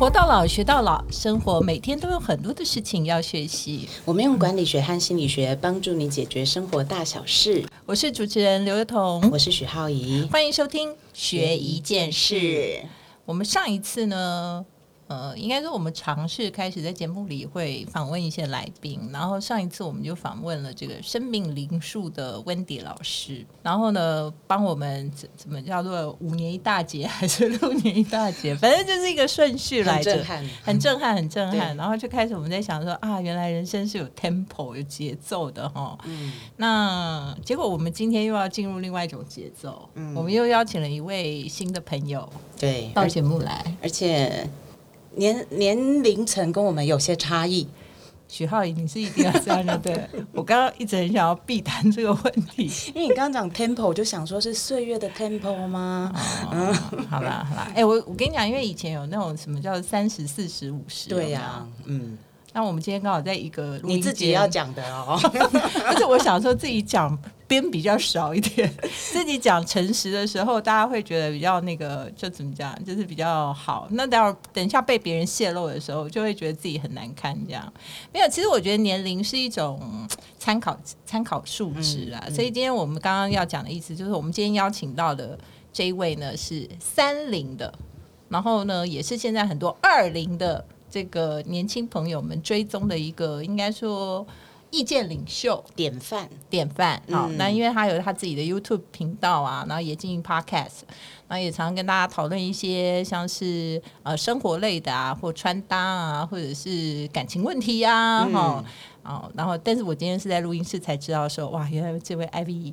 活到老，学到老，生活每天都有很多的事情要学习。我们用管理学和心理学帮助你解决生活大小事。我是主持人刘月彤，我是许浩怡，欢迎收听学一件事。我们上一次呢？呃，应该说我们尝试开始在节目里会访问一些来宾，然后上一次我们就访问了这个生命灵数的温迪老师，然后呢帮我们怎怎么叫做五年一大节还是六年一大节，反正就是一个顺序来着，很震撼，很震撼，很震撼。然后就开始我们在想说啊，原来人生是有 tempo 有节奏的哈。嗯，那结果我们今天又要进入另外一种节奏，嗯，我们又邀请了一位新的朋友，对，到节目来，而且。年年龄层跟我们有些差异，许浩宇，你是一定要这样的。对 我刚刚一直很想要避谈这个问题，因为你刚刚讲 tempo，就想说是岁月的 tempo 吗？嗯，好啦好啦，哎，我我跟你讲，因为以前有那种什么叫三十四十五十，对呀，嗯。那我们今天刚好在一个你自己要讲的哦，而且我想说自己讲边比较少一点，自己讲诚实的时候，大家会觉得比较那个，就怎么讲，就是比较好。那待会儿等一下被别人泄露的时候，就会觉得自己很难堪。这样没有，其实我觉得年龄是一种参考参考数值啊。所以今天我们刚刚要讲的意思，就是我们今天邀请到的这一位呢是三零的，然后呢也是现在很多二零的。这个年轻朋友们追踪的一个，应该说意见领袖典范，典范。好，那因为他有他自己的 YouTube 频道啊，然后也经营 Podcast，然后也常常跟大家讨论一些像是呃生活类的啊，或穿搭啊，或者是感情问题啊，哈，哦，然后但是我今天是在录音室才知道说，哇，原来这位 Ivy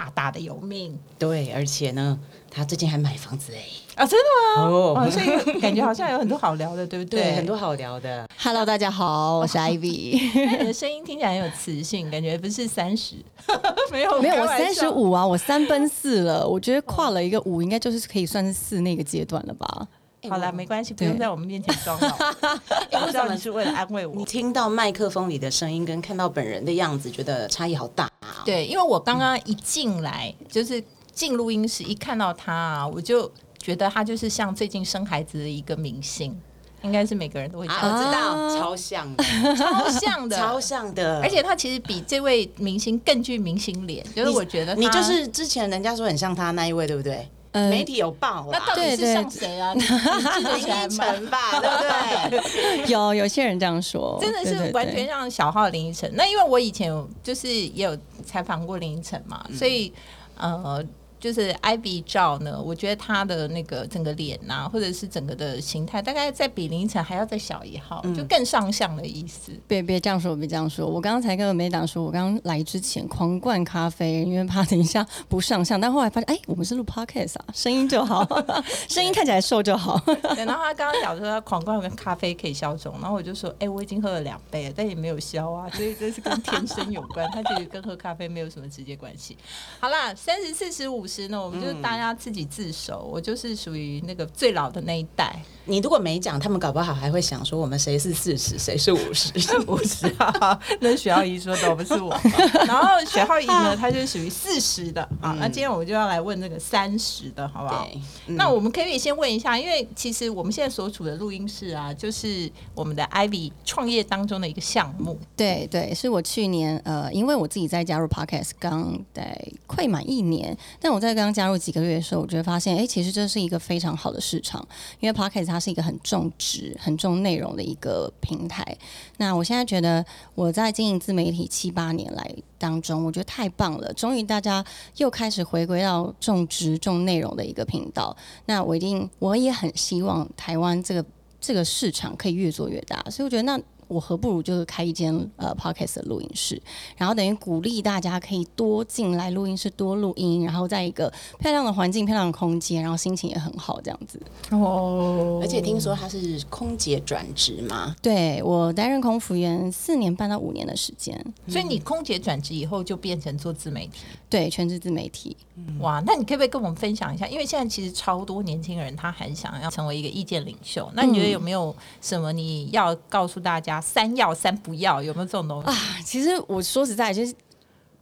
大大的有命，对，而且呢。他最近还买房子哎啊，真的吗？哦，所以感觉好像有很多好聊的，对不对？对，很多好聊的。Hello，大家好，我是 Ivy。你的声音听起来很有磁性，感觉不是三十，没有没有，我三十五啊，我三奔四了。我觉得跨了一个五，应该就是可以算是四那个阶段了吧？好了，没关系，不用在我们面前装了。我知道你是为了安慰我。你听到麦克风里的声音，跟看到本人的样子，觉得差异好大啊。对，因为我刚刚一进来就是。进录音室一看到他啊，我就觉得他就是像最近生孩子的一个明星，应该是每个人都会知道，超像的，超像的，超像的。而且他其实比这位明星更具明星脸，就是我觉得你就是之前人家说很像他那一位，对不对？媒体有报，那到底是像谁啊？林依晨吧，对不对？有有些人这样说，真的是完全像小号林依晨。那因为我以前就是也有采访过林依晨嘛，所以呃。就是 Ivy 照呢，我觉得他的那个整个脸呐，或者是整个的形态，大概在比凌晨还要再小一号，就更上相的意思。别别这样说，别这样说。我刚刚才跟梅党说，我刚刚来之前狂灌咖啡，因为怕等一下不上相。但后来发现，哎，我们是录 Podcast 啊，声音就好，声音看起来瘦就好。然后他刚刚讲说他狂灌跟咖啡可以消肿，然后我就说，哎，我已经喝了两杯了，但也没有消啊，所以这是跟天生有关，它其实跟喝咖啡没有什么直接关系。好啦，三十四十五。时呢，我们就是大家自己自首。我就是属于那个最老的那一代。你如果没讲，他们搞不好还会想说我们谁是四十，谁是五十，五十啊？那许浩怡说的不是我。然后许浩怡呢，他就属于四十的啊。那今天我们就要来问那个三十的，好不好？那我们可以先问一下，因为其实我们现在所处的录音室啊，就是我们的 Ivy 创业当中的一个项目。对对，是我去年呃，因为我自己在加入 Podcast 刚在快满一年，但我。在刚加入几个月的时候，我就发现，哎，其实这是一个非常好的市场，因为 Pocket 它是一个很重质、很重内容的一个平台。那我现在觉得，我在经营自媒体七八年来当中，我觉得太棒了，终于大家又开始回归到重质、重内容的一个频道。那我一定，我也很希望台湾这个这个市场可以越做越大，所以我觉得那。我何不如就是开一间呃 podcast 的录音室，然后等于鼓励大家可以多进来录音室多录音，然后在一个漂亮的环境、漂亮的空间，然后心情也很好这样子。哦，而且听说他是空姐转职嘛？对我担任空服员四年半到五年的时间，所以你空姐转职以后就变成做自媒体，对，全职自媒体。哇，那你可不可以跟我们分享一下？因为现在其实超多年轻人他很想要成为一个意见领袖，那你觉得有没有什么你要告诉大家？三要三不要，有没有这种东西啊？其实我说实在，就是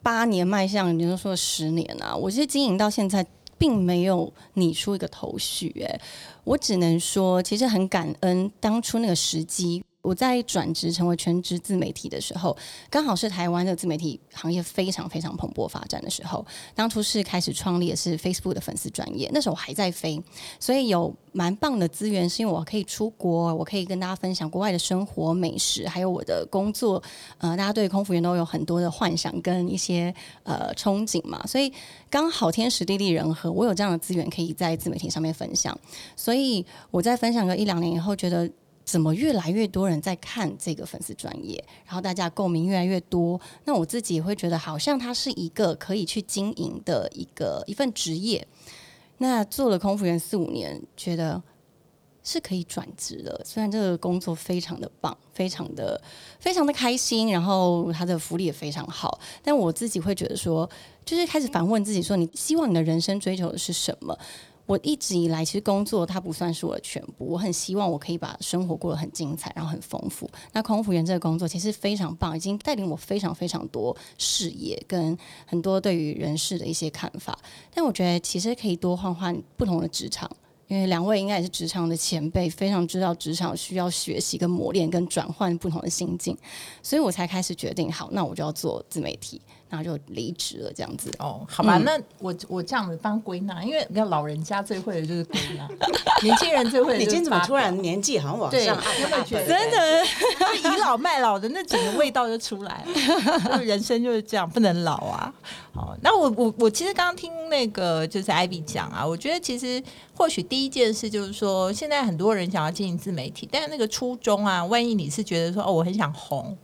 八年迈向，你都说十年啊。我其实经营到现在并没有拟出一个头绪。哎，我只能说，其实很感恩当初那个时机。我在转职成为全职自媒体的时候，刚好是台湾的自媒体行业非常非常蓬勃发展的时候。当初是开始创立的是 Facebook 的粉丝专业，那时候我还在飞，所以有蛮棒的资源，是因为我可以出国，我可以跟大家分享国外的生活美食，还有我的工作。呃，大家对空服员都有很多的幻想跟一些呃憧憬嘛，所以刚好天时地利人和，我有这样的资源可以在自媒体上面分享。所以我在分享个一两年以后，觉得。怎么越来越多人在看这个粉丝专业，然后大家共鸣越来越多，那我自己也会觉得好像它是一个可以去经营的一个一份职业。那做了空服员四五年，觉得是可以转职的。虽然这个工作非常的棒，非常的非常的开心，然后它的福利也非常好，但我自己会觉得说，就是开始反问自己说，你希望你的人生追求的是什么？我一直以来其实工作它不算是我的全部，我很希望我可以把生活过得很精彩，然后很丰富。那空服员这个工作其实非常棒，已经带领我非常非常多视野跟很多对于人事的一些看法。但我觉得其实可以多换换不同的职场，因为两位应该也是职场的前辈，非常知道职场需要学习跟磨练跟转换不同的心境，所以我才开始决定，好，那我就要做自媒体。然后就离职了，这样子。哦，好吧，那我我这样子帮归纳，因为你看老人家最会的就是归纳，年轻人最会。你今天怎么突然年纪好像往上按？真的，倚老卖老的那整个味道就出来了。人生就是这样，不能老啊。好，那我我我其实刚刚听那个就是艾比讲啊，我觉得其实或许第一件事就是说，现在很多人想要经营自媒体，但是那个初衷啊，万一你是觉得说哦，我很想红。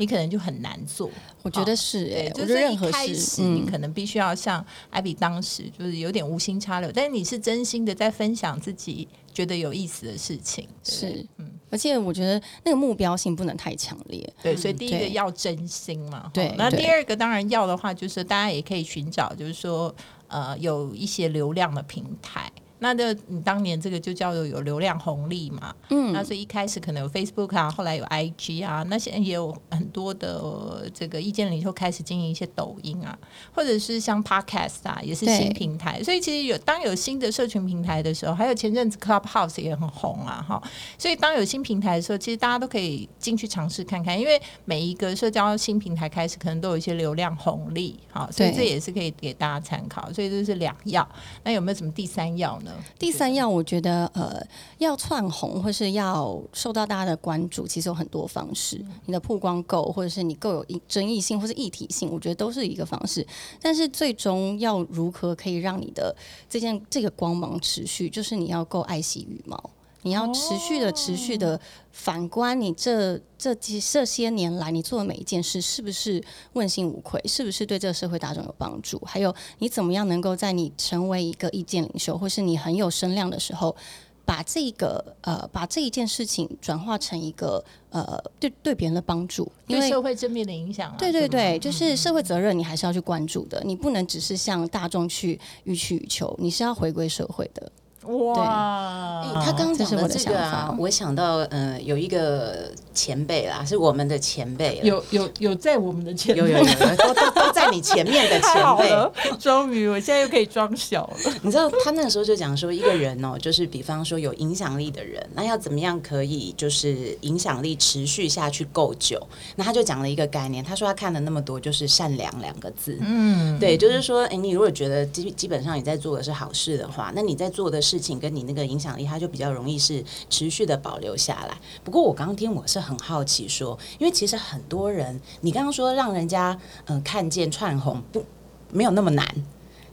你可能就很难做，我觉得是哎，就是一开始你可能必须要像艾比当时就是有点无心插柳，但是你是真心的在分享自己觉得有意思的事情，是嗯，而且我觉得那个目标性不能太强烈，对，所以第一个要真心嘛，对，那第二个当然要的话，就是大家也可以寻找，就是说呃有一些流量的平台。那这你当年这个就叫做有流量红利嘛，嗯，那所以一开始可能有 Facebook 啊，后来有 IG 啊，那现在也有很多的这个意见领袖开始经营一些抖音啊，或者是像 Podcast 啊，也是新平台。所以其实有当有新的社群平台的时候，还有前阵子 Clubhouse 也很红啊，哈。所以当有新平台的时候，其实大家都可以进去尝试看看，因为每一个社交新平台开始可能都有一些流量红利，好，所以这也是可以给大家参考。所以这是两要，那有没有什么第三要呢？第三样，我觉得呃，要窜红或是要受到大家的关注，其实有很多方式。你的曝光够，或者是你够有争议性或是议题性，我觉得都是一个方式。但是最终要如何可以让你的这件这个光芒持续，就是你要够爱惜羽毛。你要持续的、持续的反观你这这几这些年来你做的每一件事，是不是问心无愧？是不是对这个社会大众有帮助？还有你怎么样能够在你成为一个意见领袖，或是你很有声量的时候，把这个呃把这一件事情转化成一个呃对对别人的帮助，对社会正面的影响。对对对，就是社会责任，你还是要去关注的。你不能只是向大众去予取予求，你是要回归社会的。哇！他刚刚讲的这个啊，我想到呃，有一个前辈啦，是我们的前辈，有有有在我们的前有有有都都都在你前面的前辈，终于我现在又可以装小了。你知道他那个时候就讲说，一个人哦，就是比方说有影响力的人，那要怎么样可以就是影响力持续下去够久？那他就讲了一个概念，他说他看了那么多，就是善良两个字。嗯，对，就是说，哎，你如果觉得基基本上你在做的是好事的话，那你在做的。事情跟你那个影响力，它就比较容易是持续的保留下来。不过我刚刚听，我是很好奇说，因为其实很多人，你刚刚说让人家嗯看见串红不没有那么难，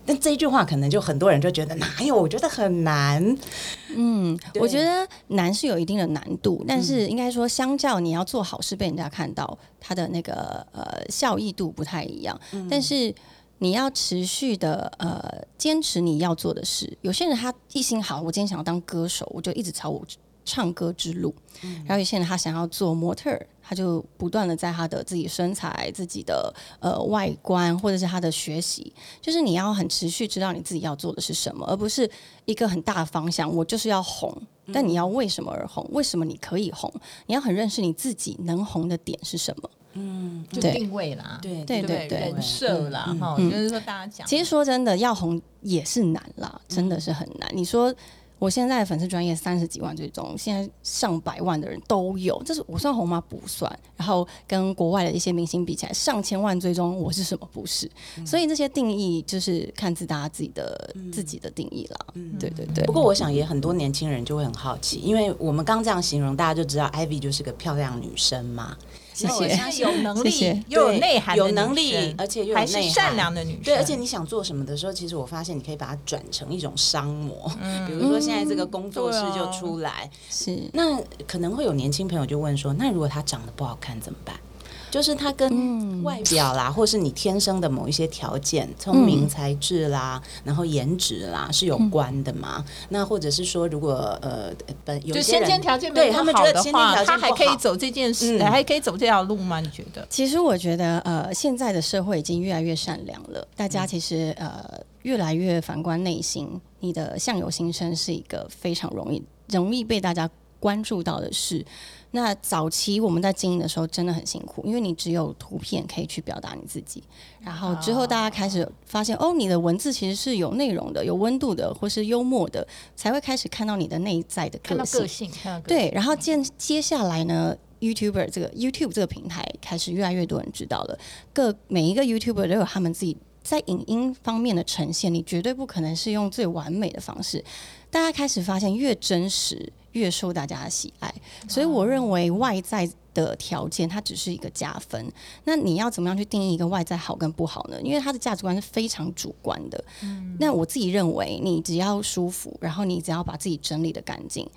但这一句话可能就很多人就觉得哪有？我觉得很难。嗯，我觉得难是有一定的难度，但是应该说，相较你要做好事被人家看到，它的那个呃效益度不太一样。但是。你要持续的呃坚持你要做的事。有些人他一心好，我今天想要当歌手，我就一直朝我唱歌之路。然后有些人他想要做模特儿，他就不断的在他的自己身材、自己的呃外观，或者是他的学习，就是你要很持续知道你自己要做的是什么，而不是一个很大的方向。我就是要红，但你要为什么而红？为什么你可以红？你要很认识你自己能红的点是什么。嗯，就定位啦，对对对不对，人设啦，嗯哈，嗯就是说大家讲，其实说真的，要红也是难啦，真的是很难。你说我现在的粉丝专业三十几万追踪，现在上百万的人都有，这是我算红吗？不算。然后跟国外的一些明星比起来，上千万追踪，我是什么？不是。所以这些定义就是看自大家自己的、自己的定义啦。对对对不。过我想也很多年轻人就会很好奇，因为我们刚这样形容，大家就知道 Ivy 就是个漂亮女生嘛。谢谢那我相。信有能力又有对内涵有能力，而且又还是善良的女生，对，而且你想做什么的时候，其实我发现你可以把它转成一种商模，比如说现在这个工作室就出来，是那可能会有年轻朋友就问说，那如果他长得不好看怎么办？就是他跟外表啦，或是你天生的某一些条件，聪明才智啦，然后颜值啦是有关的嘛？那或者是说，如果呃本有就些人先天条件没对有好他们觉得先天的话，条件他还可以走这件事，嗯还可以走这条路吗？你觉得？其实我觉得，呃，现在的社会已经越来越善良了，大家其实呃越来越反观内心，你的相由心生是一个非常容易容易被大家关注到的事。那早期我们在经营的时候真的很辛苦，因为你只有图片可以去表达你自己，然后之后大家开始发现，哦，你的文字其实是有内容的、有温度的，或是幽默的，才会开始看到你的内在的个性对，然后接接下来呢，YouTuber 这个 YouTube 这个平台开始越来越多人知道了，各每一个 YouTuber 都有他们自己在影音方面的呈现，你绝对不可能是用最完美的方式。大家开始发现，越真实越受大家的喜爱，所以我认为外在的条件它只是一个加分。那你要怎么样去定义一个外在好跟不好呢？因为它的价值观是非常主观的。那我自己认为，你只要舒服，然后你只要把自己整理的干净，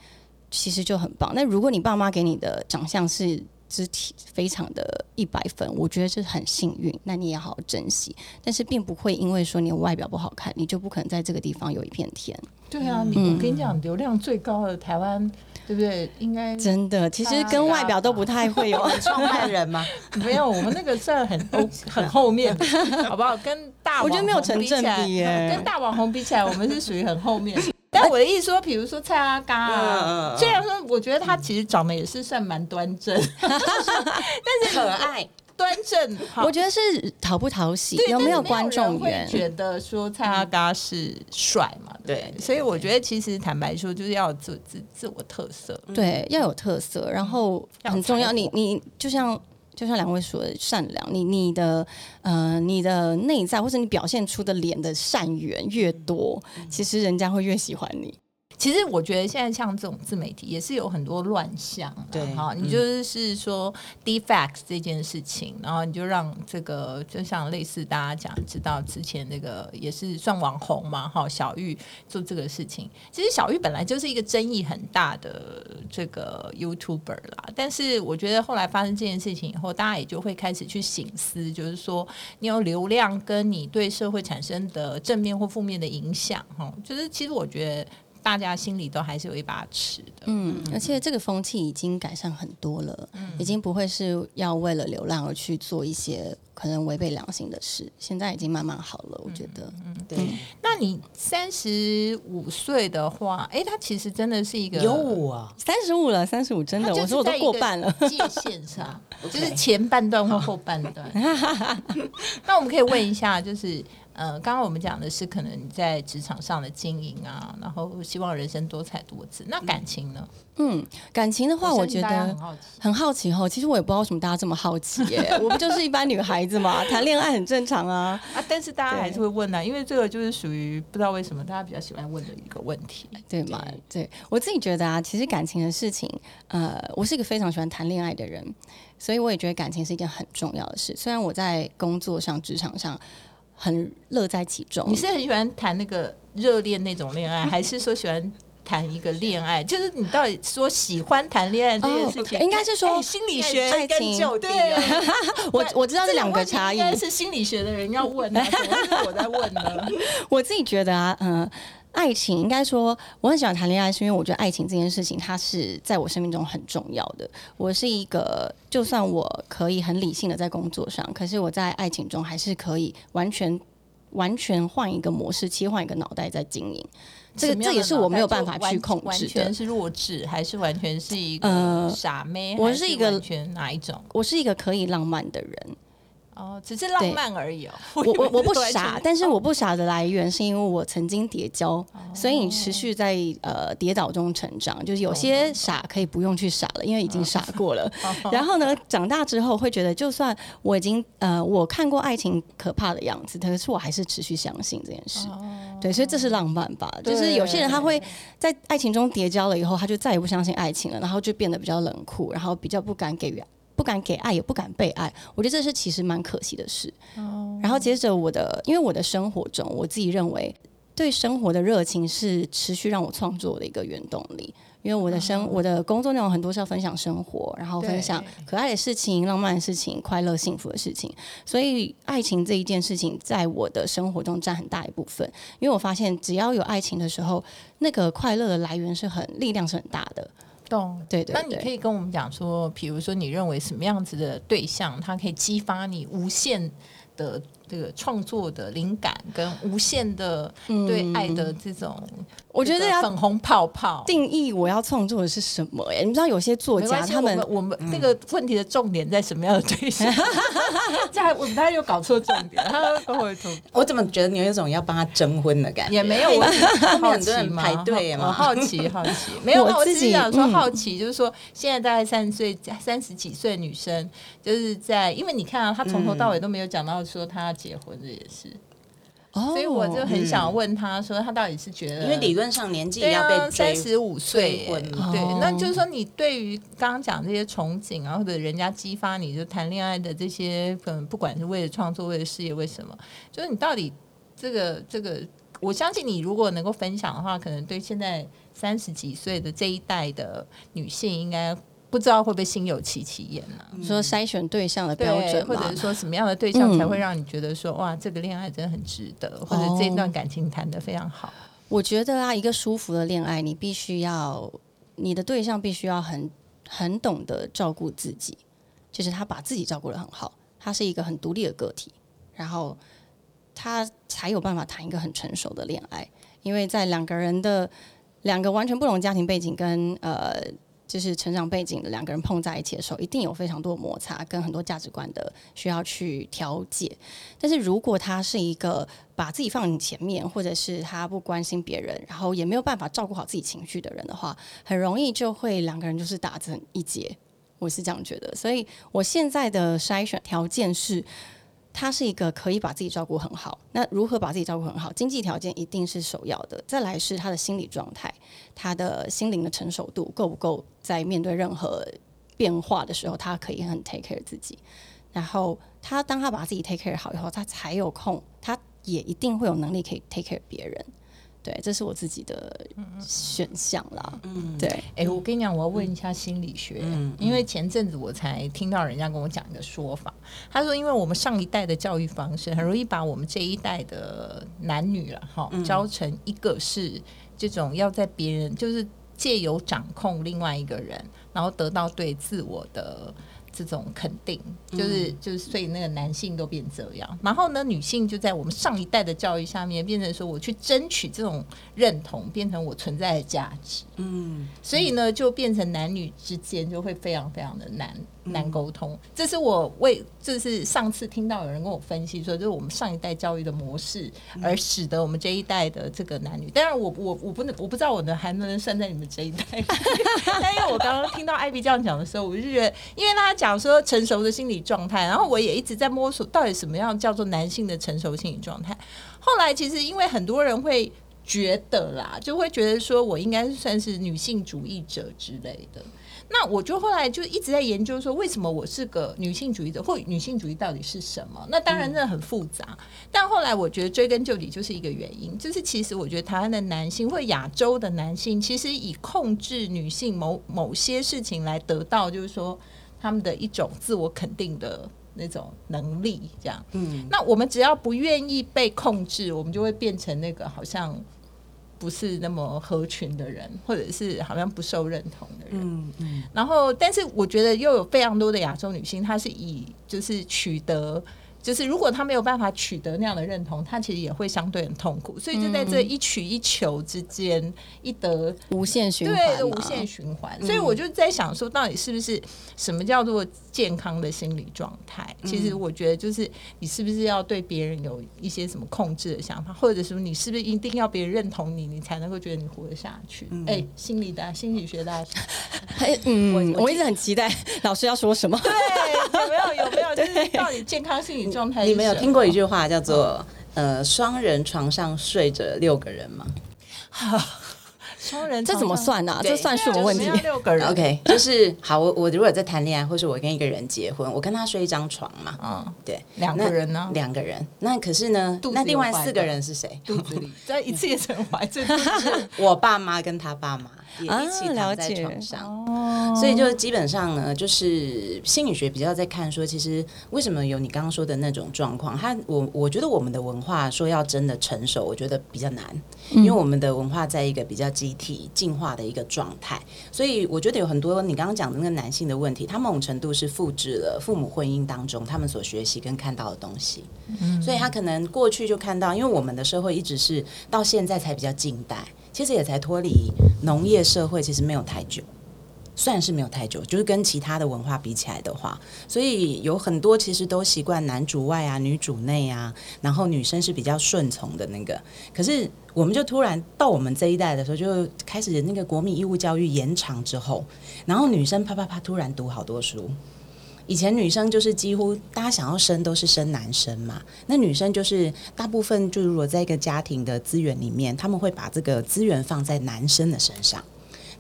其实就很棒。那如果你爸妈给你的长相是肢体非常的一百分，我觉得这很幸运，那你也好好珍惜。但是并不会因为说你外表不好看，你就不可能在这个地方有一片天。对啊，你我跟你讲，流量最高的台湾，对不对？应该真的，其实跟外表都不太会有。创办人嘛，没有，我们那个算很欧 很后面，好不好？跟大我觉得没有成正比跟大网红比起来，我们是属于很后面。但我的意思说，比如说蔡阿嘎嗯嗯啊，嗯虽然说我觉得他其实长得也是算蛮端正，但是可爱。端正，好我觉得是讨不讨喜，有没有观众会缘？觉得说蔡阿嘎是帅嘛？对不对，对所以我觉得其实坦白说，就是要有自自自我特色。对，要有特色，然后很重要。你你就像就像两位说的，善良，你你的呃你的内在或者你表现出的脸的善缘越多，其实人家会越喜欢你。其实我觉得现在像这种自媒体也是有很多乱象啊，对哈，嗯你就是是说 defects 这件事情，然后你就让这个就像类似大家讲知道之前那个也是算网红嘛，哈，小玉做这个事情，其实小玉本来就是一个争议很大的这个 YouTuber 啦，但是我觉得后来发生这件事情以后，大家也就会开始去醒思，就是说你有流量跟你对社会产生的正面或负面的影响，哈，就是其实我觉得。大家心里都还是有一把尺的。嗯，而且这个风气已经改善很多了，嗯已经不会是要为了流浪而去做一些可能违背良心的事，现在已经慢慢好了，我觉得。嗯对，那你三十五岁的话，哎，他其实真的是一个有我啊，三十五了，三十五真的，我说我都过半了。界限上，就是前半段或后半段。那我们可以问一下，就是呃，刚刚我们讲的是可能你在职场上的经营啊，然后希望人生多彩多姿。那感情呢？嗯，感情的话，我觉得很好奇。很好奇哦。其实我也不知道为什么大家这么好奇耶，我不就是一般女孩子嘛，谈恋爱很正常啊。啊，但是大家还是会问啊，因为这个就是属于不知道为什么大家比较喜欢问的一个问题。对吗？对我自己觉得啊，其实感情的事情，呃，我是一个非常喜欢谈恋爱的人，所以我也觉得感情是一件很重要的事。虽然我在工作上、职场上很乐在其中，你是很喜欢谈那个热恋那种恋爱，还是说喜欢谈一个恋爱？就是你到底说喜欢谈恋爱这件事情，哦应该是说欸心理学爱情对啊，我我知道这两个差异应。该是心理学的人要问啊，怎么是我在问呢？我自己觉得啊，嗯、爱情应该说我很喜欢谈恋爱，是因为我觉得爱情这件事情它是在我生命中很重要的。我是一个，就算我可以很理性的在工作上，可是我在爱情中还是可以完全完全换一个模式，切换一个脑袋在经营。这个这也是我没有办法去控制的。完全是弱智，还是完全是一个呃傻妹？还我是一个完全哪一种？我是一个可以浪漫的人，哦，只是浪漫而已哦。我我我不傻，但是我不傻的来源是因为我曾经跌跤，所以你持续在呃跌倒中成长。就是有些傻可以不用去傻了，因为已经傻过了。然后呢，长大之后会觉得，就算我已经呃我看过爱情可怕的样子，可是我还是持续相信这件事。对，所以这是浪漫吧？就是有些人他会在爱情中跌跤了以后，他就再也不相信爱情了，然后就变得比较冷酷，然后比较不敢给予。不敢给爱，也不敢被爱，我觉得这是其实蛮可惜的事。然后接着我的，因为我的生活中，我自己认为对生活的热情是持续让我创作的一个原动力。因为我的生、我的工作内容很多是要分享生活，然后分享可爱的事情、浪漫的事情、快乐幸福的事情，所以爱情这一件事情在我的生活中占很大一部分。因为我发现，只要有爱情的时候，那个快乐的来源是很力量是很大的。懂。对对那你可，以跟我们讲说，比如说你认为什么样子的对象，它可以激发你无限的这个创作的灵感，跟无限的对爱的这种，嗯我觉得要粉红泡泡。定义我要创作的是什么？哎，你知道有些作家他们我们我们这个问题的重点在什么样的对象？这还我们他又搞错重点，他跟我重我怎么觉得你有一种要帮他征婚的感觉？也没有，我只 是很，多人排队嘛我好奇好奇，没有，我那我只自己是想说嗯好奇，就是说现在大概三十岁、三十几岁女生，就是在，因为你看啊，她从头到尾都没有讲到说她要结婚这也是，哦，所以我就很想问他说，他到底是觉得，因为理论上年纪要被追三十五岁婚对哦，那就是说你对于刚刚讲这些憧憬啊，或者人家激发你就谈恋爱的这些，可能不管是为了创作、为了事业、为什么，就是你到底这个这个，我相信你如果能够分享的话，可能对现在三十几岁的这一代的女性，应该不知道会不会心有戚戚焉呢、你说筛选对象的标准或者是？说什么样的对象才嗯会让你觉得说、哇，这个恋爱真的很值得，或者这段感情谈得非常好。我觉得啊，一个舒服的恋爱，你必须要你的对象必须要很很懂得照顾自己，就是他把自己照顾得很好，他是一个很独立的个体，然后他才有办法谈一个很成熟的恋爱。因为在两个人的两个完全不同家庭背景跟呃。就是成长背景的两个人碰在一起的时候，一定有非常多的摩擦，跟很多价值观的需要去调解。但是如果他是一个把自己放你前面，或者是他不关心别人，然后也没有办法照顾好自己情绪的人的话，很容易就会两个人就是打成一结。我是这样觉得，所以我现在的筛选条件是，他是一个可以把自己照顾很好。那如何把自己照顾很好？经济条件一定是首要的，再来是他的心理状态，他的心灵的成熟度够不够，在面对任何变化的时候，他可以很 take care 自己。然后他当他把自己 take care 好以后，他才有空，他也一定会有能力可以 take care 别人。对，这是我自己的选项啦。嗯，对，哎、我跟你讲，我要问一下心理学，因为前阵子我才听到人家跟我讲一个说法，他说，因为我们上一代的教育方式很容易把我们这一代的男女了哈，教成一个是这种要在别人就是借由掌控另外一个人，然后得到对自我的。这种肯定，就是就是，所以那个男性都变这样，然后呢，女性就在我们上一代的教育下面，变成说我去争取这种认同，变成我存在的价值。嗯，所以呢，就变成男女之间就会非常非常的难难沟通。这是我为，这是上次听到有人跟我分析说，就是我们上一代教育的模式，而使得我们这一代的这个男女。当然我，我我不能，我不知道我的还能不能算在你们这一代。但因为我刚刚听到艾比这样讲的时候，我就觉得，因为他讲说成熟的心理状态，然后我也一直在摸索到底什么样叫做男性的成熟心理状态。后来其实因为很多人会。觉得啦，就会觉得说我应该算是女性主义者之类的。那我就后来就一直在研究说，为什么我是个女性主义者，或女性主义到底是什么？那当然真的很复杂。但后来我觉得追根究底就是一个原因，就是其实我觉得台湾的男性或亚洲的男性，其实以控制女性某某些事情来得到，就是说他们的一种自我肯定的。那种能力，这样，嗯，那我们只要不愿意被控制，我们就会变成那个好像不是那么合群的人，或者是好像不受认同的人。嗯嗯，然后，但是我觉得又有非常多的亚洲女性，她是以就是取得就是如果他没有办法取得那样的认同，他其实也会相对很痛苦。所以就在这一取一求之间，一得无限循环对，无限循环。所以我就在想说，到底是不是什么叫做健康的心理状态？其实我觉得就是你是不是要对别人有一些什么控制的想法，或者是你是不是一定要别人认同你，你才能够觉得你活得下去？哎、心理大心理学大师，哎，嗯，我我一直很期待老师要说什么。对，有没有有没有？就是到底健康心理你们有听过一句话叫做“呃，双人床上睡着六个人”吗？双人这怎么算呢、啊？这算数的问题。六个人？OK，就是好，我我如果在谈恋爱，或是我跟一个人结婚，我跟他睡一张床嘛，嗯，对，两个人呢？两个人，那可是呢那另外四个人是谁？肚子里在一次也成怀，这 我爸妈跟他爸妈也一起躺在床上。哦所以就基本上呢，就是心理学比较在看说，其实为什么有你刚刚说的那种状况？他我我觉得我们的文化说要真的成熟，我觉得比较难，因为我们的文化在一个比较集体进化的一个状态，所以我觉得有很多你刚刚讲的那个男性的问题，他某种程度是复制了父母婚姻当中他们所学习跟看到的东西，所以他可能过去就看到，因为我们的社会一直是到现在才比较近代，其实也才脱离农业社会，其实没有太久。算是没有太久，就是跟其他的文化比起来的话，所以有很多其实都习惯男主外啊，女主内啊，然后女生是比较顺从的那个。可是我们就突然到我们这一代的时候，就开始那个国民义务教育延长之后，然后女生啪啪啪突然读好多书。以前女生就是几乎大家想要生都是生男生嘛，那女生就是大部分就如果在一个家庭的资源里面，他们会把这个资源放在男生的身上。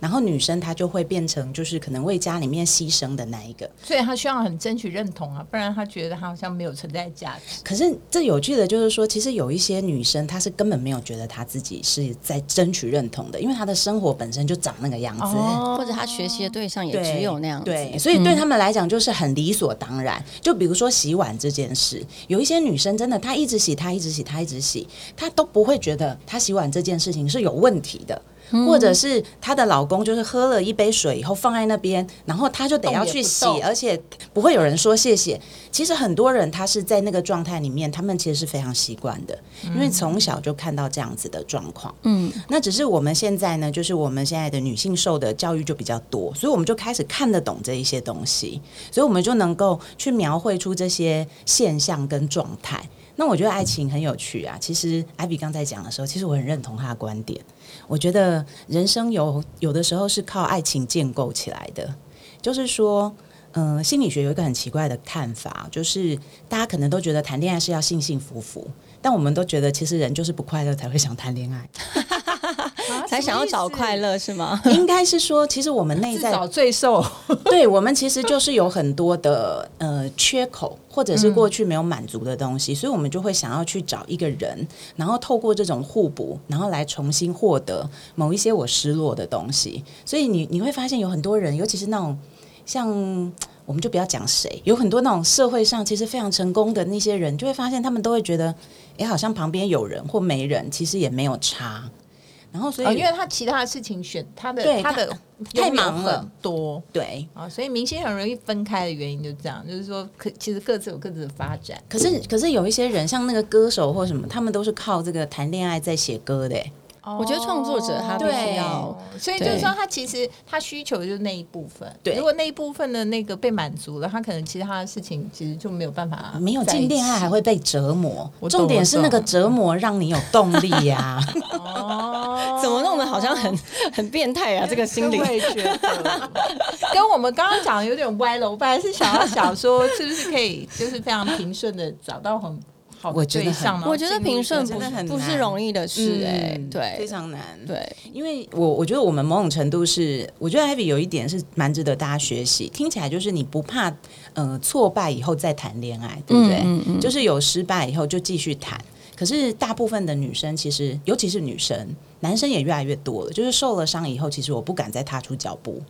然后女生她就会变成就是可能为家里面牺牲的那一个。所以她需要很争取认同啊，不然她觉得她好像没有存在价值。可是这有趣的就是说，其实有一些女生她是根本没有觉得她自己是在争取认同的，因为她的生活本身就长那个样子。哦或者她学习的对象也只有那样子，对，所以对他们来讲就是很理所当然。就比如说洗碗这件事，有一些女生真的她一直洗，她一直洗，她一直洗，她都不会觉得她洗碗这件事情是有问题的。或者是她的老公就是喝了一杯水以后放在那边，然后她就得要去洗而且不会有人说谢谢。其实很多人他是在那个状态里面，他们其实是非常习惯的，因为从小就看到这样子的状况。嗯，那只是我们现在呢，就是我们现在的女性受的教育就比较多，所以我们就开始看得懂这一些东西，所以我们就能够去描绘出这些现象跟状态。那我觉得爱情很有趣啊。其实艾比刚才讲的时候，其实我很认同他的观点。我觉得人生有有的时候是靠爱情建构起来的，就是说。嗯，心理学有一个很奇怪的看法，就是大家可能都觉得谈恋爱是要幸幸福福，但我们都觉得其实人就是不快乐才会想谈恋爱。才想要找快，乐是吗？应该是说，其实我们内在找罪受对我们其实就是有很多的呃缺口，或者是过去没有满足的东西，所以我们就会想要去找一个人，然后透过这种互补，然后来重新获得某一些我失落的东西。所以你你会发现有很多人，尤其是那种像。我们就不要讲谁，有很多那种社会上其实非常成功的那些人，就会发现他们都会觉得，哎，好像旁边有人或没人，其实也没有差。然后所以、啊，因为他其他的事情选他的他的太忙了很多对，啊，所以明星很容易分开的原因就这样，就是说可其实各自有各自的发展。可是可是有一些人，像那个歌手或什么，他们都是靠这个谈恋爱在写歌的。哎我觉得创作者他必须要所以就是说，他其实他需求就是那一部分。对。如果那一部分的那个被满足了，他可能其他的事情其实就没有办法没有进恋爱还会被折磨。重点是那个折磨让你有动力呀、哦，怎么弄得好像很很变态啊？这个心理。我也觉得，跟我们刚刚讲的有点歪了。我本来是想要想说，是不是可以就是非常平顺的找到很好我觉得很对象？然后我觉得进入平顺不真的很不是难容易的事哎、嗯对，非常难。对，因为我我觉得我们某种程度是，我觉得 Ivy 有一点是蛮值得大家学习。听起来就是你不怕呃挫败以后再谈恋爱，对不对？嗯嗯嗯就是有失败以后就继续谈。可是大部分的女生其实，尤其是女生，男生也越来越多了。就是受了伤以后，其实我不敢再踏出脚步。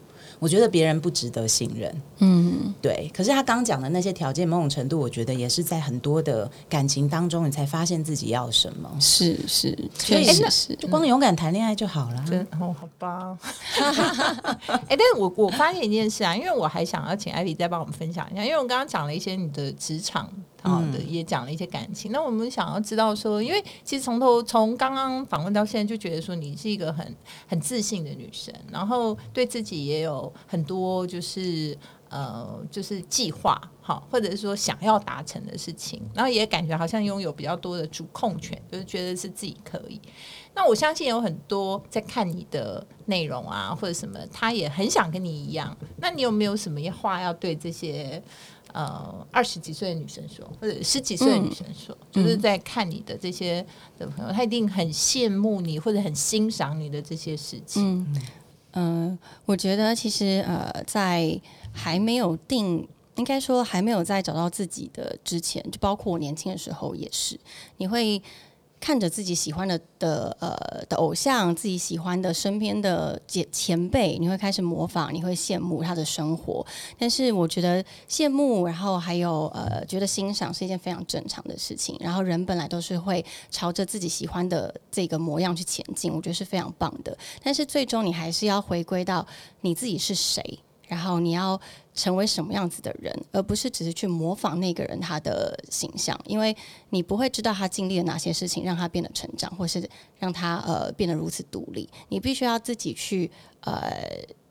我觉得别人不值得信任，嗯，对。可是他刚讲的那些条件，某种程度我觉得也是在很多的感情当中，你才发现自己要什么。是是，所以确实是。就光勇敢谈恋爱就好了。真哦，好吧。哎、但是我我发现一件事啊，因为我还想要请艾比再帮我们分享一下，因为我刚刚讲了一些你的职场啊的，也讲了一些感情。那我们想要知道说，因为其实从头从刚刚访问到现在，就觉得说你是一个很很自信的女生，然后对自己也有很多就是呃就是计划，好，或者是说想要达成的事情，然后也感觉好像拥有比较多的主控权，就是觉得是自己可以。那我相信有很多在看你的内容啊，或者什么，他也很想跟你一样。那你有没有什么话要对这些呃二十几岁的女生说，或者十几岁的女生说？就是在看你的这些的朋友，他一定很羡慕你，或者很欣赏你的这些事情。嗯嗯，我觉得其实呃，在还没有定，应该说还没有在找到自己的之前，就包括我年轻的时候也是，你会。看着自己喜欢的的呃的偶像，自己喜欢的身边的前前辈，你会开始模仿，你会羡慕他的生活。但是我觉得羡慕，然后还有呃觉得欣赏是一件非常正常的事情。然后人本来都是会朝着自己喜欢的这个模样去前进，我觉得是非常棒的。但是最终你还是要回归到你自己是谁。然后你要成为什么样子的人，而不是只是去模仿那个人他的形象，因为你不会知道他经历了哪些事情让他变得成长，或是让他呃变得如此独立。你必须要自己去呃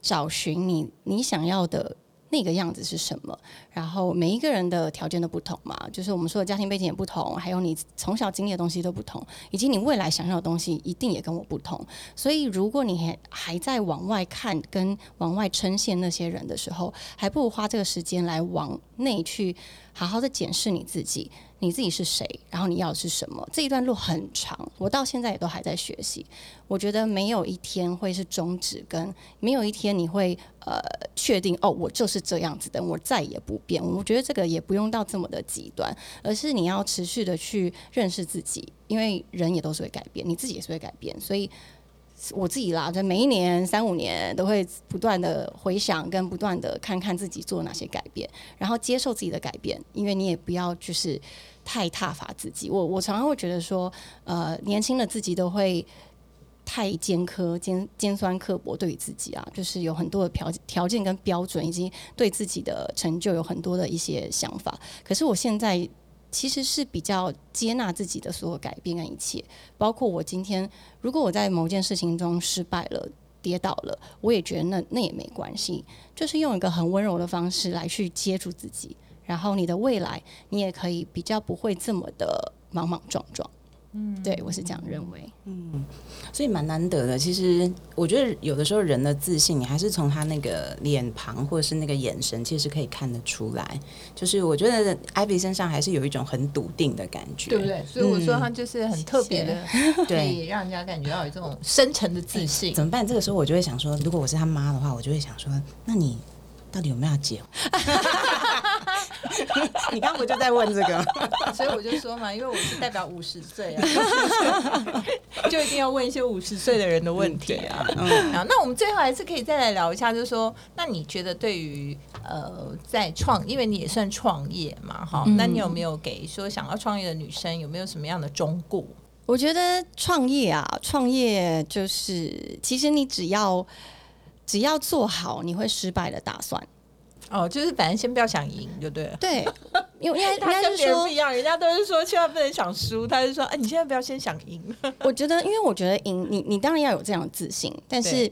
找寻你你想要的。那个样子是什么？然后每一个人的条件都不同嘛，就是我们说的家庭背景也不同，还有你从小经历的东西都不同，以及你未来想要的东西一定也跟我不同。所以，如果你还还在往外看跟往外呈现那些人的时候，还不如花这个时间来往内去好好的检视你自己。你自己是谁？然后你要的是什么？这一段路很长，我到现在也都还在学习。我觉得没有一天会是终止，跟没有一天你会呃确定哦，我就是这样子的，我再也不变。我觉得这个也不用到这么的极端，而是你要持续的去认识自己，因为人也都是会改变，你自己也是会改变，所以。我自己啦，在每一年三五年都会不断的回想，跟不断的看看自己做哪些改变，然后接受自己的改变，因为你也不要就是太踏伐自己。我我常常会觉得说，呃，年轻的自己都会太尖刻、尖尖酸刻薄对于自己啊，就是有很多的条条件跟标准，以及对自己的成就有很多的一些想法。可是我现在。其实是比较接纳自己的所有改变跟一切，包括我今天，如果我在某件事情中失败了、跌倒了，我也觉得那那也没关系，就是用一个很温柔的方式来去接住自己，然后你的未来，你也可以比较不会这么的莽莽撞撞。嗯，对我是这样认为。嗯，所以蛮难得的。其实我觉得有的时候人的自信，你还是从他那个脸庞或者是那个眼神，其实可以看得出来。就是我觉得艾比身上还是有一种很笃定的感觉，对不对？所以我说他就是很特别的，对，让人家感觉到有这种深沉的自信。怎么办？这个时候我就会想说，如果我是他妈的话，我就会想说，那你到底有没有结？你刚不就在问这个？所以我就说嘛，因为我是代表五十岁啊，就一定要问一些五十岁的人的问题啊。啊，那我们最后还是可以再来聊一下，就是说，那你觉得对于呃，在创，因为你也算创业嘛，哈，那你有没有给说想要创业的女生有没有什么样的忠告？我觉得创业啊，创业就是其实你只要只要做好你会失败的打算。哦，就是反正先不要想赢就对了。对，因为因为他跟别人不一样，人家都是说千万不能想输，他就说，哎，你现在不要先想赢。我觉得，因为我觉得赢，你你当然要有这样的自信，但是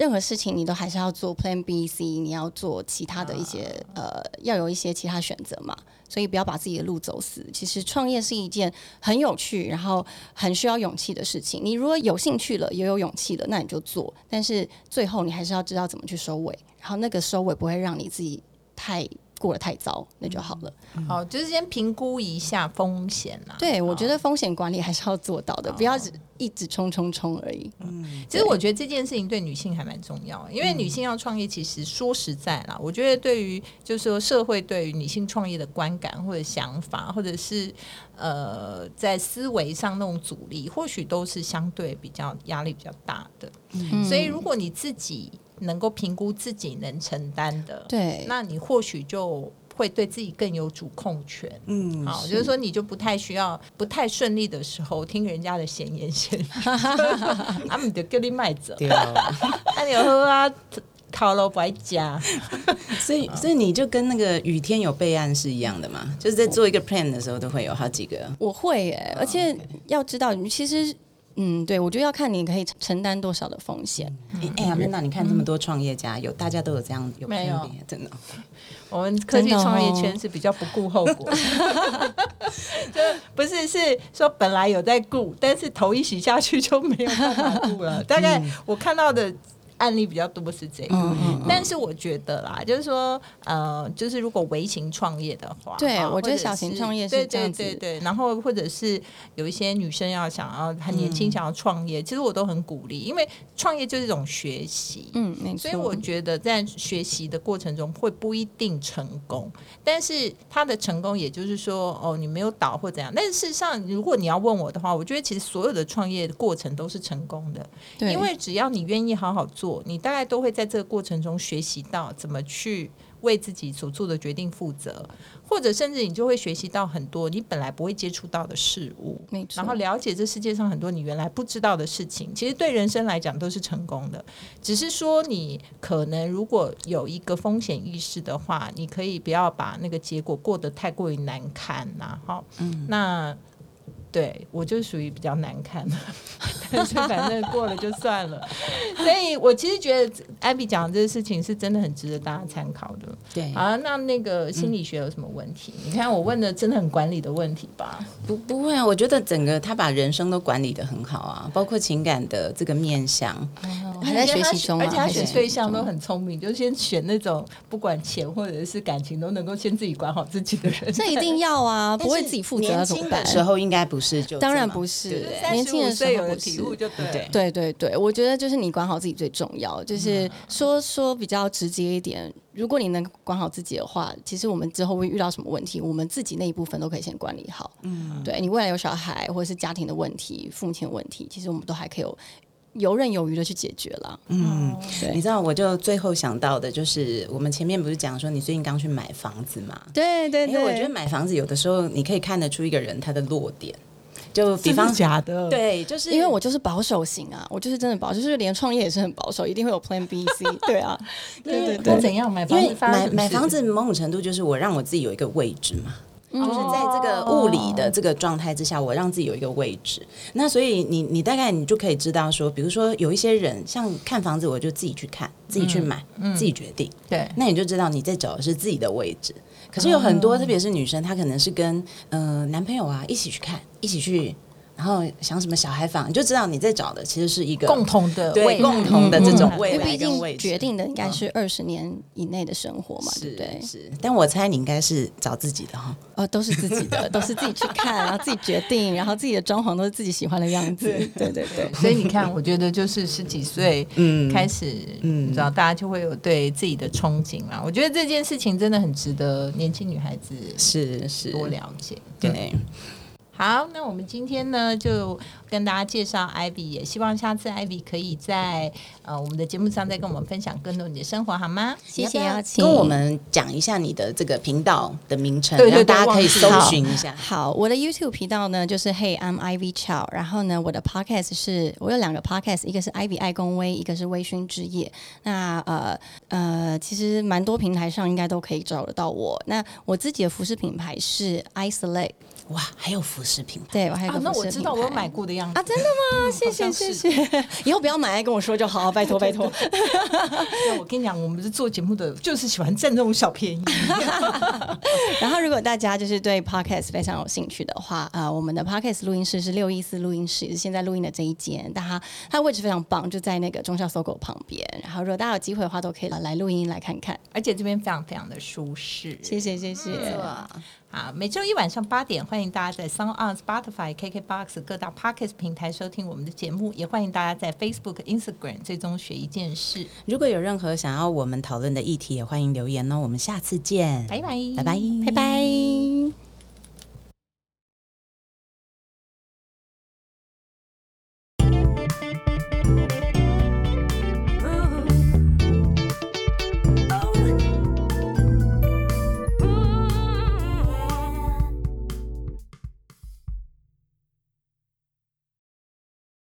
任何事情你都还是要做 Plan B、C，你要做其他的一些呃，要有一些其他选择嘛。所以不要把自己的路走死。其实创业是一件很有趣，然后很需要勇气的事情。你如果有兴趣了，也有勇气了，那你就做。但是最后你还是要知道怎么去收尾。然后那个收尾不会让你自己太过得太糟，那就好了。好，就是先评估一下风险啦。对，我觉得风险管理还是要做到的，不要只一直冲冲冲而已。嗯，其实我觉得这件事情对女性还蛮重要，因为女性要创业，其实说实在啦，我觉得对于就是说社会对于女性创业的观感或者想法，或者是呃在思维上那种阻力，或许都是相对比较压力比较大的。嗯，所以如果你自己。能够评估自己能承担的，对，那你或许就会对自己更有主控权。嗯，好，就是说你就不太需要不太顺利的时候听人家的闲言闲语，他们就给你卖走。那你喝啊，套路不爱加。所以所以你就跟那个雨天有备案是一样的嘛？就是在做一个 plan 的时候，都会有好几个。我会耶，而且要知道，你其实。嗯，对，我觉得要看你可以承担多少的风险。哎呀，那你看这么多创业家，有大家都有这样有没有？真的，我们科技创业圈是比较不顾后果，就不是是说本来有在顾，但是头一洗下去就没有办法顾了。大概我看到的。案例比较多是这样，但是我觉得啦，就是说，呃，就是如果微型创业的话，对我觉得小型创业是这样子，对，然后或者是有一些女生要想要很年轻想要创业，其实我都很鼓励，因为创业就是一种学习，嗯，所以我觉得在学习的过程中会不一定成功，但是他的成功也就是说，哦，你没有倒或怎样，但是事实上，如果你要问我的话，我觉得其实所有的创业过程都是成功的，因为只要你愿意好好做。你大概都会在这个过程中学习到怎么去为自己所做的决定负责，或者甚至你就会学习到很多你本来不会接触到的事物，然后了解这世界上很多你原来不知道的事情。其实对人生来讲都是成功的，只是说你可能如果有一个风险意识的话，你可以不要把那个结果过得太过于难堪呐。好，嗯，那。对我就属于比较难看的，但是反正过了就算了。所以我其实觉得艾比讲的这个事情是真的很值得大家参考的。对，啊，那那个心理学有什么问题？你看我问的真的很管理的问题吧？不，不会啊。我觉得整个他把人生都管理的很好啊，包括情感的这个面向，还在学习中，而且他选对象都很聪明，就先选那种不管钱或者是感情都能够先自己管好自己的人。这一定要啊，不会自己负责怎么办？时候应该不。是就，当然不是。年轻的时候有体悟就对。对对对，我觉得就是你管好自己最重要。就是说说比较直接一点，如果你能管好自己的话，其实我们之后会遇到什么问题，我们自己那一部分都可以先管理好。嗯，对你未来有小孩或者是家庭的问题、父母亲的问题，其实我们都还可以有游刃有余的去解决了。嗯，对。你知道，我就最后想到的就是，我们前面不是讲说你最近刚去买房子嘛？对对对。我觉得买房子有的时候你可以看得出一个人他的弱点。就比方假的，对，就是因为我就是保守型啊，我就是真的保，就是连创业也是很保守，一定会有 Plan B、C，对啊，对对对。怎样买房子？买买房子某种程度就是我让我自己有一个位置嘛，就是在这个物理的这个状态之下，我让自己有一个位置。那所以你你大概你就可以知道说，比如说有一些人像看房子，我就自己去看，自己去买，自己决定。对，那你就知道你在找的是自己的位置。可是有很多，特别是女生，她可能是跟呃男朋友啊一起去看，一起去。然后想什么小孩房，你就知道你在找的其实是一个共同的、对共同的这种未来跟位置。决定的应该是二十年以内的生活嘛，对不对？是，但我猜你应该是找自己的哈。哦，都是自己的，都是自己去看，然后自己决定，然后自己的装潢都是自己喜欢的样子。对对对。所以你看，我觉得就是十几岁嗯开始，嗯，你知道大家就会有对自己的憧憬啦。我觉得这件事情真的很值得年轻女孩子是是多了解，对。好，那我们今天呢就跟大家介绍 Ivy，也希望下次 Ivy 可以在呃我们的节目上再跟我们分享更多你的生活，好吗？谢谢邀请。跟我们讲一下你的这个频道的名称，让大家可以搜寻一下。好，我的 YouTube 频道呢就是 Hey I'm Ivy Chow，然后呢我的 Podcast 是我有两个 Podcast，一个是 Ivy 爱公微，一个是微醺之夜。那呃呃，其实蛮多平台上应该都可以找得到我。那我自己的服饰品牌是 Isolate。哇，还有服饰品牌，对我还有个服饰品牌。那我知道，我有买过的样子啊，真的吗？谢谢谢谢，以后不要买来跟我说就好，拜 托拜托。我跟你讲，我们是做节目的，就是喜欢占这种小便宜。然后，如果大家就是对 podcast 非常有兴趣的话，啊，我们的 podcast 录音室是六一四录音室，是现在录音的这一间，但它它的位置非常棒，就在那个中校搜狗旁边。然后，如果大家有机会的话，都可以来录音来看看，而且这边非常非常的舒适。谢谢谢谢。好，每周一晚上八点，欢迎大家在 Sound On、Spotify、KKBox 各大 Podcast 平台收听我们的节目，也欢迎大家在 Facebook、Instagram 最终学一件事。如果有任何想要我们讨论的议题，也欢迎留言哦。我们下次见，拜拜，拜拜，拜拜。